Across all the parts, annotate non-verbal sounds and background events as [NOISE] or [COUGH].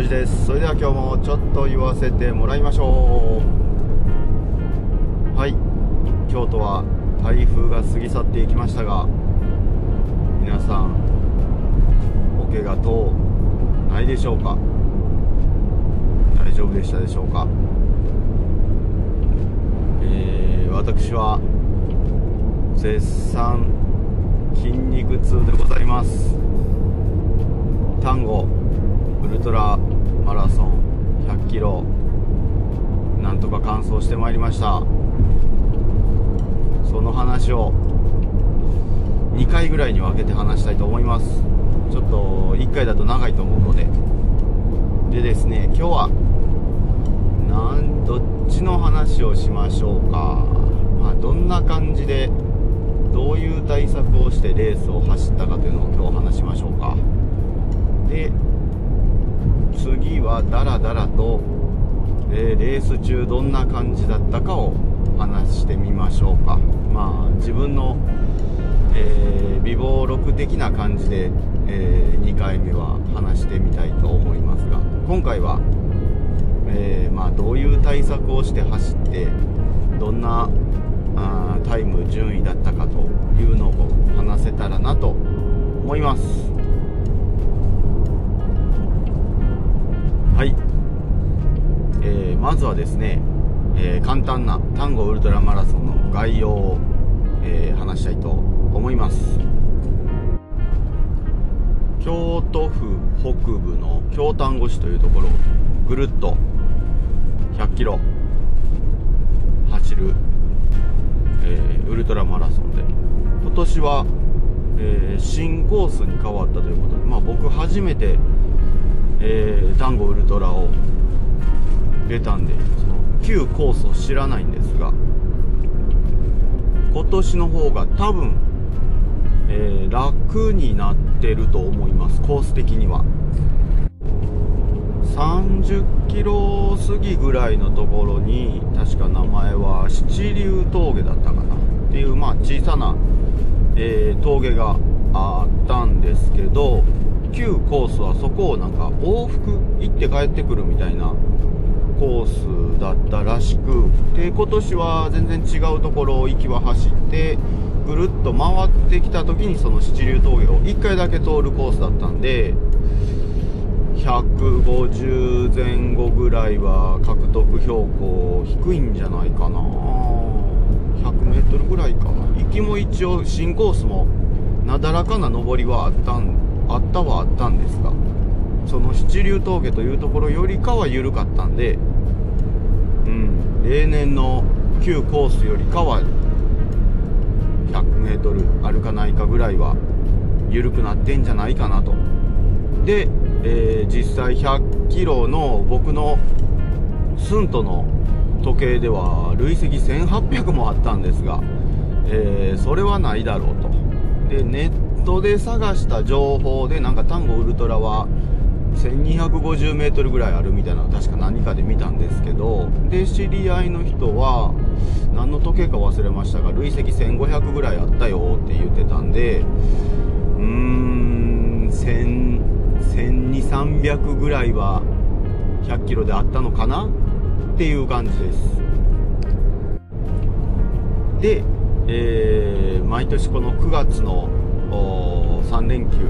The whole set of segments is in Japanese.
庄司です。それでは今日もちょっと言わせてもらいましょう。はい。京都は台風が過ぎ去っていきましたが皆さんお怪我等ないでしょうか？大丈夫でしたでしょうか？えー、私は絶賛筋肉痛でございます。単語ウルトラマラソン100キロなんとか完走してまいりました。その話を2回ぐらいに分けて話したいと思います。ちょっと1回だと長いと思うので。でですね今日はなんどっちの話をしましょうか、まあ、どんな感じでどういう対策をしてレースを走ったかというのを今日話しましょうか。で次はダラダラと、えー、レース中どんな感じだったかを話してみましょうか。まあ自分の、えー、美貌録的な感じで、えー、2回目は話してみたいと思いますが今回は、えー、まあ、どういう対策をして走ってどんなあタイム順位だったかというのを話せたらなと思います。えー、まずはですね、えー、簡単な単語ウルトラマラソンの概要を、えー、話したいと思います。京都府北部の京丹後市というところをぐるっと100キロ走るえ、ウルトラマラソンで。今年は、え、新コースに変わったということで、まあ、僕初めて、えー、ダンゴウルトラを出たんでその旧コースを知らないんですが今年の方が多分、えー、楽になってると思いますコース的には。30キロ過ぎぐらいのところに確か名前は七竜峠だったかな。っていうまあ小さな、えー、峠があったんですけど旧コースはそこをなんか往復行って帰ってくるみたいなコースだったらしくで今年は全然違うところを行きは走ってぐるっと回ってきた時にその七竜峠を1回だけ通るコースだったんで150前後ぐらいは獲得標高低いんじゃないかな。100m ぐらいかな。行きも一応新コースもなだらかな上りはあったんあったはあったんですがその七竜峠というところよりかは緩かったんで例年の旧コースよりかは 100m 歩かないかぐらいは緩くなってんじゃないかなと。でえー、実際100キロの僕のスントの時計では累積1800もあったんですが、えー、それはないだろうと。でネットで探した情報でなんかタンゴウルトラは 1250m ぐらいあるみたいなの確か何かで見たんですけどで知り合いの人は何の時計か忘れましたが累積1500ぐらいあったよって言ってたんでうーん1000 1200300ぐらいは100キロであったのかなっていう感じです。で、えー、毎年この9月の3連休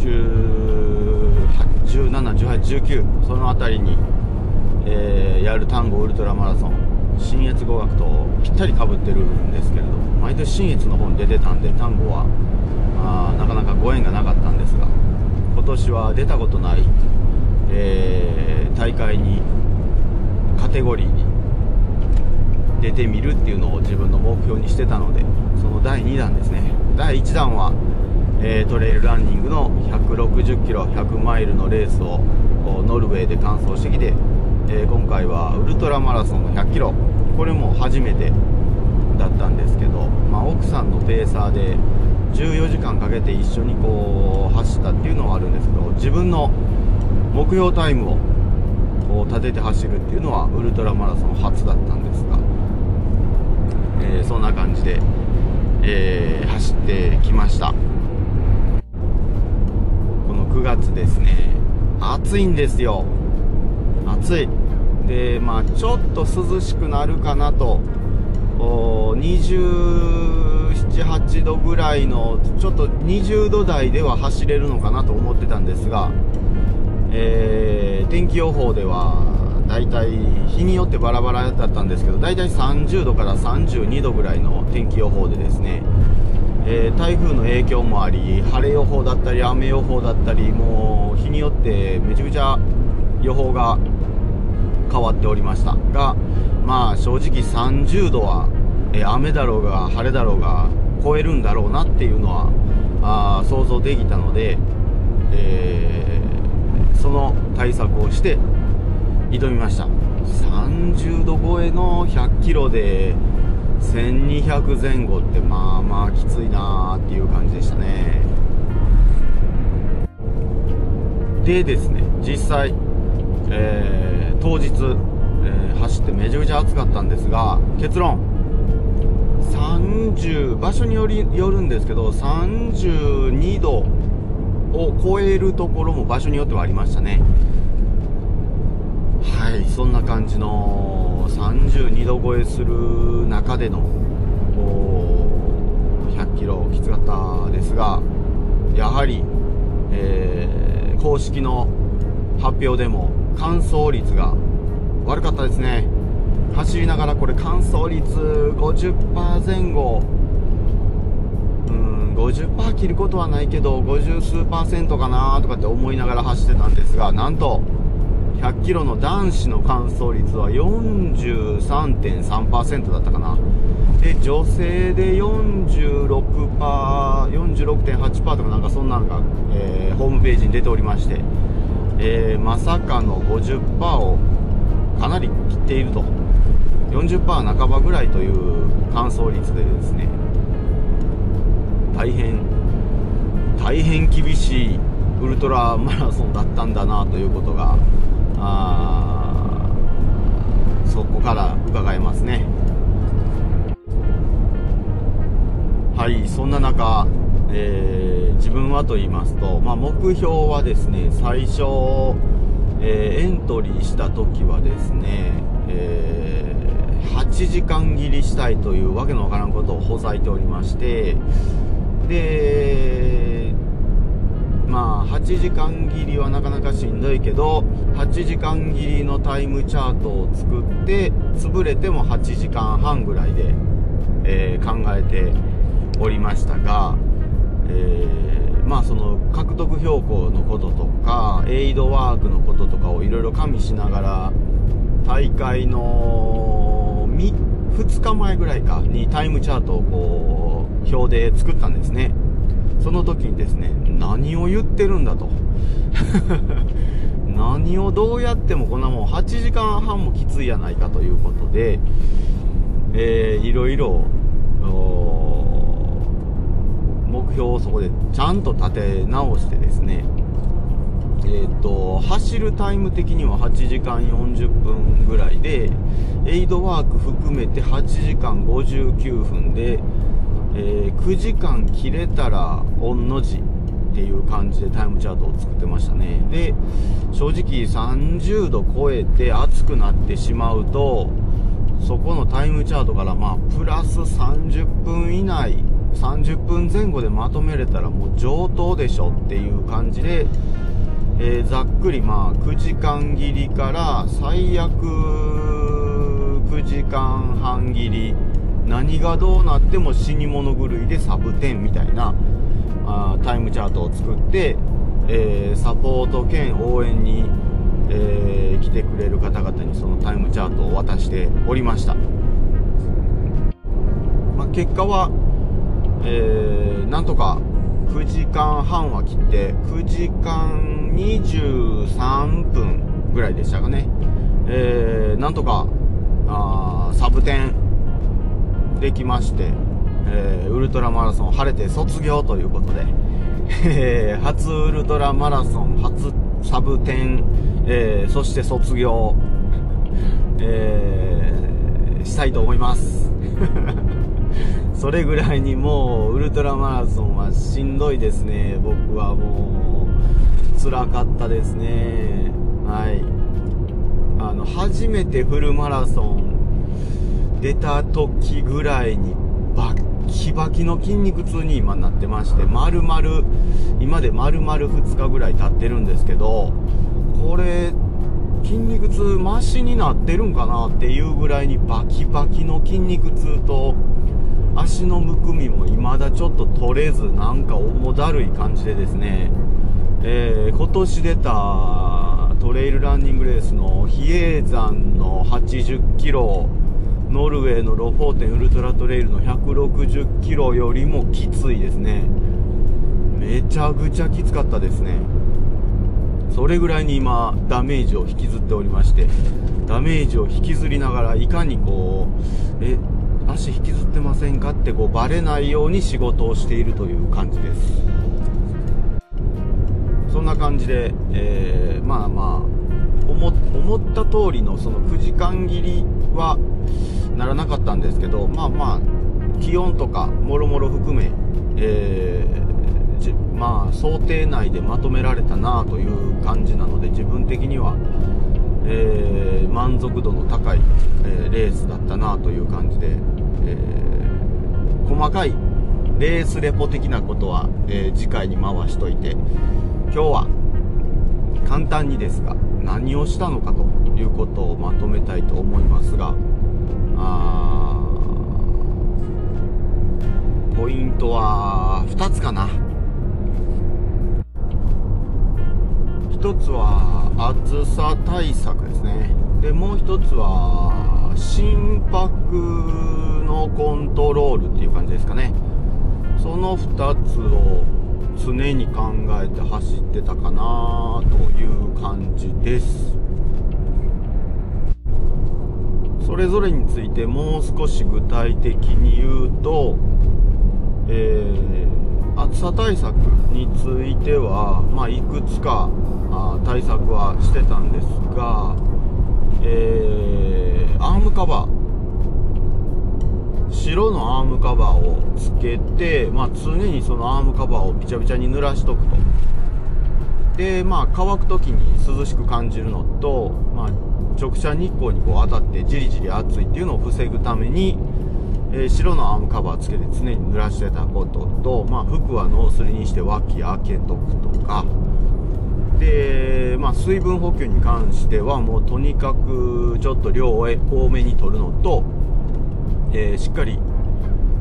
171819その辺りに、えー、やる単語ウルトラマラソン新越語学とぴったりかぶってるんですけれど毎年新越の方に出てたんで単語はあなかなかご縁がなかったんですが今年は出たことない、えー、大会にカテゴリーに出てみるっていうのを自分の目標にしてたのでその第2弾ですね。第1弾は、えー、トレイルランニングの160キロ100マイルのレースをノルウェーで完走してきて、えー、今回はウルトラマラソンの100キロ。これも初めてだったんですけど、まあ、奥さんのペーサーで14時間かけて一緒にこう走ったっていうのはあるんですけど自分の目標タイムをこう立てて走るっていうのはウルトラマラソン初だったんですが、えー、そんな感じで、えー、走ってきました。この9月ですね。暑いんですよ。暑い。でまあちょっと涼しくなるかなと。278度ぐらいのちょっと20度台では走れるのかなと思ってたんですが、えー、天気予報では大体日によってバラバラだったんですけど大体30度から32度ぐらいの天気予報でですね、えー、台風の影響もあり晴れ予報だったり雨予報だったりもう日によってめちゃくちゃ予報が変わっておりましたがまあ正直30度は、えー、雨だろうが晴れだろうが超えるんだろうなっていうのはあ想像できたので、えー、その対策をして挑みました。30度超えの100キロで1200前後ってまあまあきついなーっていう感じでしたね。でですね実際、えー、当日、えー、走ってめちゃくちゃ暑かったんですが結論。30場所によりよるんですけど32度を超えるところも場所によってはありましたね。はいそんな感じの32度超えする中での100キロきつかったですがやはり、えー、公式の発表でも乾燥率が悪かったですね。走りながらこれ乾燥率50%前後うん50%切ることはないけど50数パーセントかなとかって思いながら走ってたんですがなんと100キロの男子の乾燥率は43.3%だったかな。で、女性で46%、46.8%とかなんかそんなんが、えー、ホームページに出ておりまして、えー、まさかの50%をかなり切っていると。40%半ばぐらいという乾燥率でですね、大変、大変厳しいウルトラマラソンだったんだなということがあそこから伺えますね。はいそんな中、えー、自分はと言いますと、まあ、目標はですね最初、えー、エントリーした時はですね、えー、8時間切りしたいというわけのわからんことをほざいておりましてでまあ8時間切りはなかなかしんどいけど8時間切りのタイムチャートを作って潰れても8時間半ぐらいで、えー、考えておりましたが、えー、まあその獲得標高のこととかエイドワークのこととかをいろいろ加味しながら大会の2日前ぐらいかにタイムチャートをこう表で作ったんですね。その時にですね何を言ってるんだと。[LAUGHS] 何をどうやってもこんなもん8時間半もきついやないかということで、えー、いろいろ目標をそこでちゃんと立て直してですねえーと、走るタイム的には8時間40分ぐらいでエイドワーク含めて8時間59分で、えー、9時間切れたら御の字っていう感じでタイムチャートを作ってましたね。で正直30度超えて暑くなってしまうとそこのタイムチャートからまあプラス30分以内30分前後でまとめれたらもう上等でしょっていう感じで、えー、ざっくりまあ9時間切りから最悪9時間半切り何がどうなっても死に物狂いでサブ10みたいなあタイムチャートを作って、えー、サポート兼応援に、えー、来てくれる方々にそのタイムチャートを渡しておりました、まあ、結果は、えー、なんとか9時間半は切って9時間23分ぐらいでしたかね、えー、なんとかあサブ10できましてえー、ウルトラマラソン晴れて卒業ということで、えー、初ウルトラマラソン、初サブ10、えー、そして卒業、えー、したいと思います。[LAUGHS] それぐらいにもうウルトラマラソンはしんどいですね。僕はもう、辛かったですねはいあの初めてフルマラソン出た時ぐらいにバッキバキの筋肉痛に今なってまして丸々今で丸々2日ぐらい経ってるんですけどこれ筋肉痛マシになってるんかなっていうぐらいにバキバキの筋肉痛と足のむくみも未だちょっと取れずなんか重だるい感じでですね、えー、今年出たトレイルランニングレースの比叡山の80キロノルウェーのロフォーテンウルトラトレイルの160キロよりもきついですね。めちゃくちゃきつかったですね。それぐらいに今ダメージを引きずっておりまして。ダメージを引きずりながらいかにこうえ足引きずってませんかってこうバレないように仕事をしているという感じです。そんな感じで、えー、まあまあ思思った通りのその9時間切りはならなかったんですけどまあまあ気温とかもろもろ含め、えー、まあ想定内でまとめられたなという感じなので自分的には、えー、満足度の高い、え、レースだったなという感じで、え細かいレースレポ的なことは、え次回に回しといて今日は簡単にですが何をしたのかということをまとめたいと思いますがあポイントは2つかな。1つは暑さ対策ですね。でもう1つは心拍のコントロールっていう感じですかね。その2つを常に考えて走ってたかなという感じです。それぞれについてもう少し具体的に言うと、えー、暑さ対策については、まあ、いくつかあ対策はしてたんですが、えー、アームカバー白のアームカバーをつけて、まあ、常にそのアームカバーをびちゃびちゃに濡らしとくと。でまあ乾く時に涼しく感じるのと、まあ、直射日光にこう当たってじりじり暑いっていうのを防ぐために、えー、白のアームカバーつけて常に濡らしてたことと、まあ、服はノースリにして脇開けとくとか。で、まあ、水分補給に関してはもうとにかくちょっと量を多めに取るのと、えー、しっかり、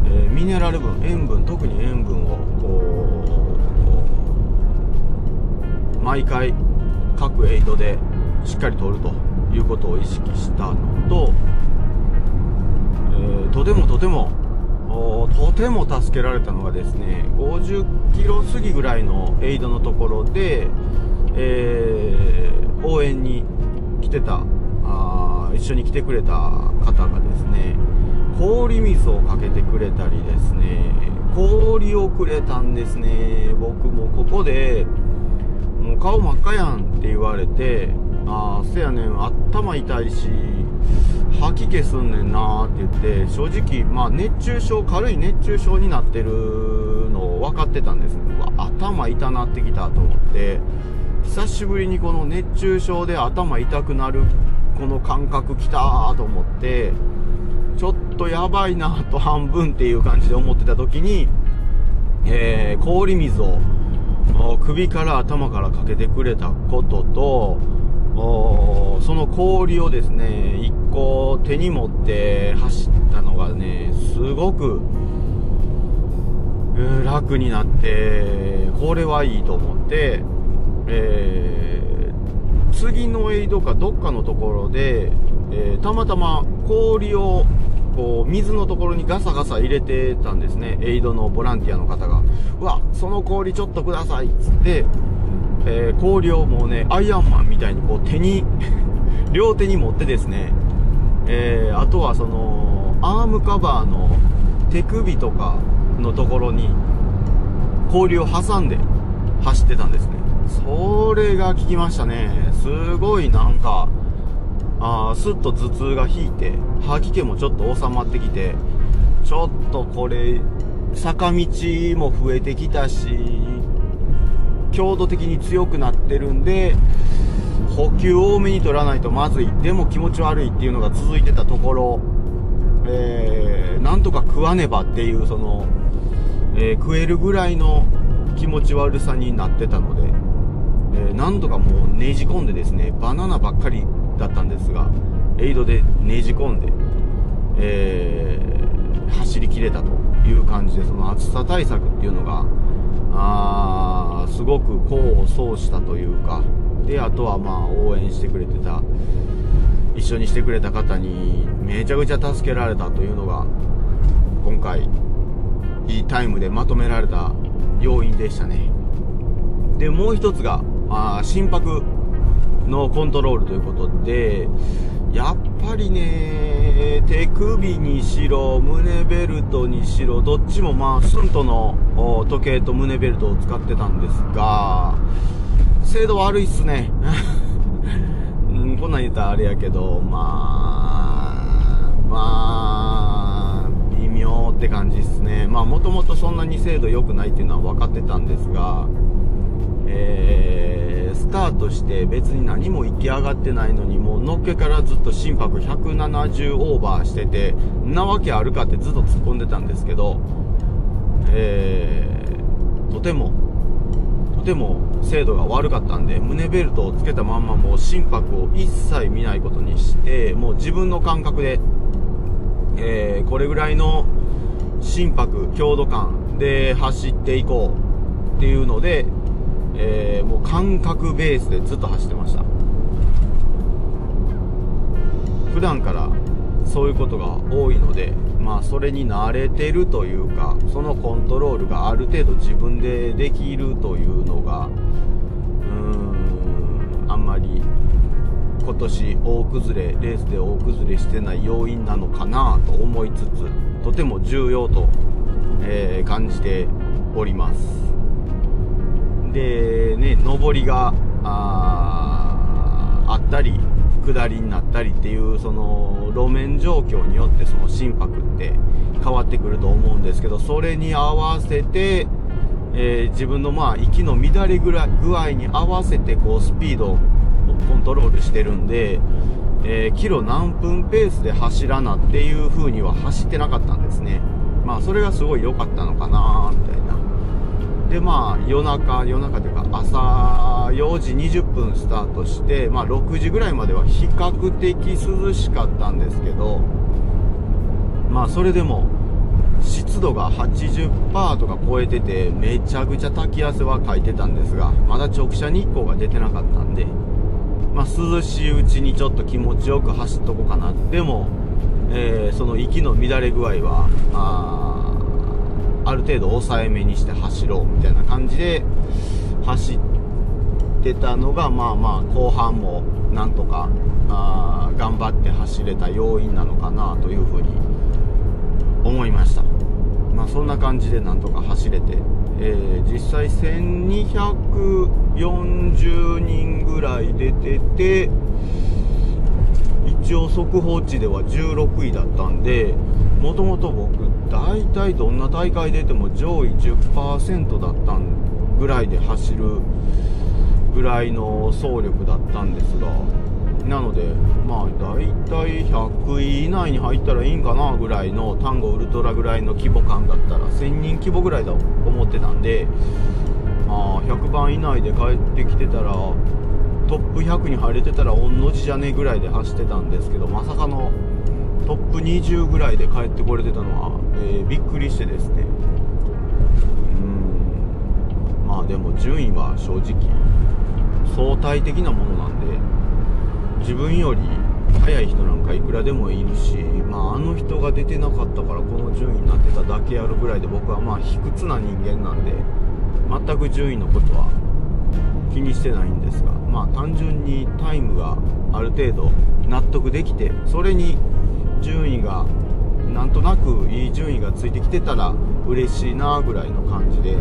えー、ミネラル分塩分特に塩分をこう毎回各エイドでしっかり取ると。いうことを意識したのと、えー、とてもとてもとても助けられたのがですね50キロ過ぎぐらいのエイドのところで、えー、応援に来てたあ一緒に来てくれた方がですね氷水をかけてくれたりですね氷をくれたんですね。僕もここでもう顔真っ赤やんって言われてあせやねん頭痛いし吐き気すんねんなって言って正直まあ熱中症軽い熱中症になってるのを分かってたんです。ね頭痛なってきたと思って久しぶりにこの熱中症で頭痛くなるこの感覚きたと思ってちょっとやばいなと半分っていう感じで思ってた時に、えー、氷水を首から頭からかけてくれたこととその氷をですね1個手に持って走ったのがねすごく楽になってこれはいいと思って、えー、次のエイドかどっかのところで、えー、たまたま氷をこう水のところにガサガサ入れてたんですねエイドのボランティアの方が。うわその氷ちょっとくださいっつってえー、氷をもうね、アイアンマンみたいにこう手に [LAUGHS] 両手に持ってですね、えー、あとはその、アームカバーの手首とかのところに氷を挟んで走ってたんですね。それが効きましたね。すごいなんか、あスッと頭痛が引いて、吐き気もちょっと収まってきて、ちょっとこれ、坂道も増えてきたし、強度的に強くなってるんで補給多めに取らないとまずい。でも気持ち悪いっていうのが続いてたところ、えー、なんとか食わねばっていうその、えー、食えるぐらいの気持ち悪さになってたので、えー、なんとかもうねじ込んでですねバナナばっかりだったんですがエイドでねじ込んで、えー、走りきれたという感じでその暑さ対策っていうのがあすごく功を奏したというかであとはまあ応援してくれてた一緒にしてくれた方にめちゃくちゃ助けられたというのが今回いいタイムでまとめられた要因でしたね。でもう一つがあ心拍のコントロールということでやっぱりね手首にしろ胸ベルトにしろどっちもまあスントの時計と胸ベルトを使ってたんですが精度悪いっすね。うん、こんなん言ったらあれやけどまあまあ微妙って感じっすね。まあもともとそんなに精度良くないっていうのは分かってたんですがえー、スタートして別に何も行き上がってないのにもうのっけからずっと心拍170オーバーしててなわけあるかってずっと突っ込んでたんですけど、えー、とてもとても精度が悪かったんで胸ベルトをつけたまんまもう心拍を一切見ないことにしてもう自分の感覚で、えー、これぐらいの心拍強度感で走っていこうっていうのでえー、もう感覚ベースでずっと走ってました。普段からそういうことが多いのでまあそれに慣れてるというかそのコントロールがある程度自分でできるというのがうーんあんまり今年大崩れレースで大崩れしてない要因なのかなと思いつつとても重要と、えー、感じております。でね上りがあったり下りになったりっていうその路面状況によってその心拍って変わってくると思うんですけどそれに合わせて、えー、自分のまあ息の乱れ具合に合わせてこうスピードをコントロールしてるんで、えー、キロ何分ペースで走らなっていう風には走ってなかったんですね。まあそれがすごい良かったのかなでまあ夜中夜中というか朝4時20分スタートして、まあ、6時ぐらいまでは比較的涼しかったんですけどまあそれでも湿度が80%とか超えててめちゃくちゃ滝汗はかいてたんですがまだ直射日光が出てなかったんで、まあ、涼しいうちにちょっと気持ちよく走っとこうかな。でも、えー、その息の乱れ具合はあある程度抑えめにして走ろうみたいな感じで走ってたのがまあまあ後半もなんとかあ頑張って走れた要因なのかなというふうに思いました。まあそんな感じでなんとか走れて、えー、実際1240人ぐらい出てて一応速報値では16位だったんでもともと僕大体どんな大会出ても上位10%だったぐらいで走るぐらいの走力だったんですがなのでまあ大体100位以内に入ったらいいんかなぐらいの単語ウルトラぐらいの規模感だったら1000人規模ぐらいだと思ってたんでまあ100番以内で帰ってきてたらトップ100に入れてたら御の字じゃねえぐらいで走ってたんですけどまさかのトップ20ぐらいで帰ってこれてたのは、えー、びっくりしてですね。うん。まあでも順位は正直相対的なものなんで自分より速い人なんかいくらでもいるし、まあ、あの人が出てなかったからこの順位になってただけやるぐらいで僕はまあ卑屈な人間なんで全く順位のことは気にしてないんですがまあ単純にタイムがある程度納得できてそれに順位がなんとなくいい順位がついてきてたら嬉しいなぐらいの感じで、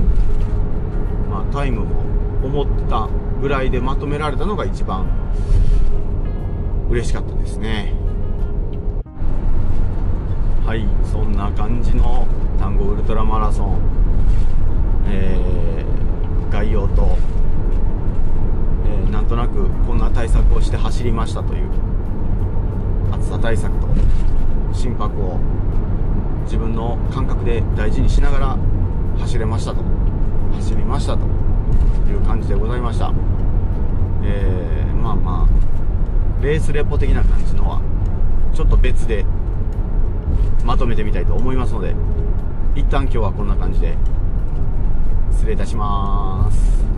まあ、タイムも思ったぐらいでまとめられたのが一番嬉しかったですねはいそんな感じの単語ウルトラマラソン、えー、概要と、えー、なんとなくこんな対策をして走りましたという暑さ対策と。心拍を自分の感覚で大事にしながら走れましたと。走りましたと。いう感じでございました。えー、まあまあレースレポ的な感じのはちょっと別でまとめてみたいと思いますので一旦今日はこんな感じで失礼いたします。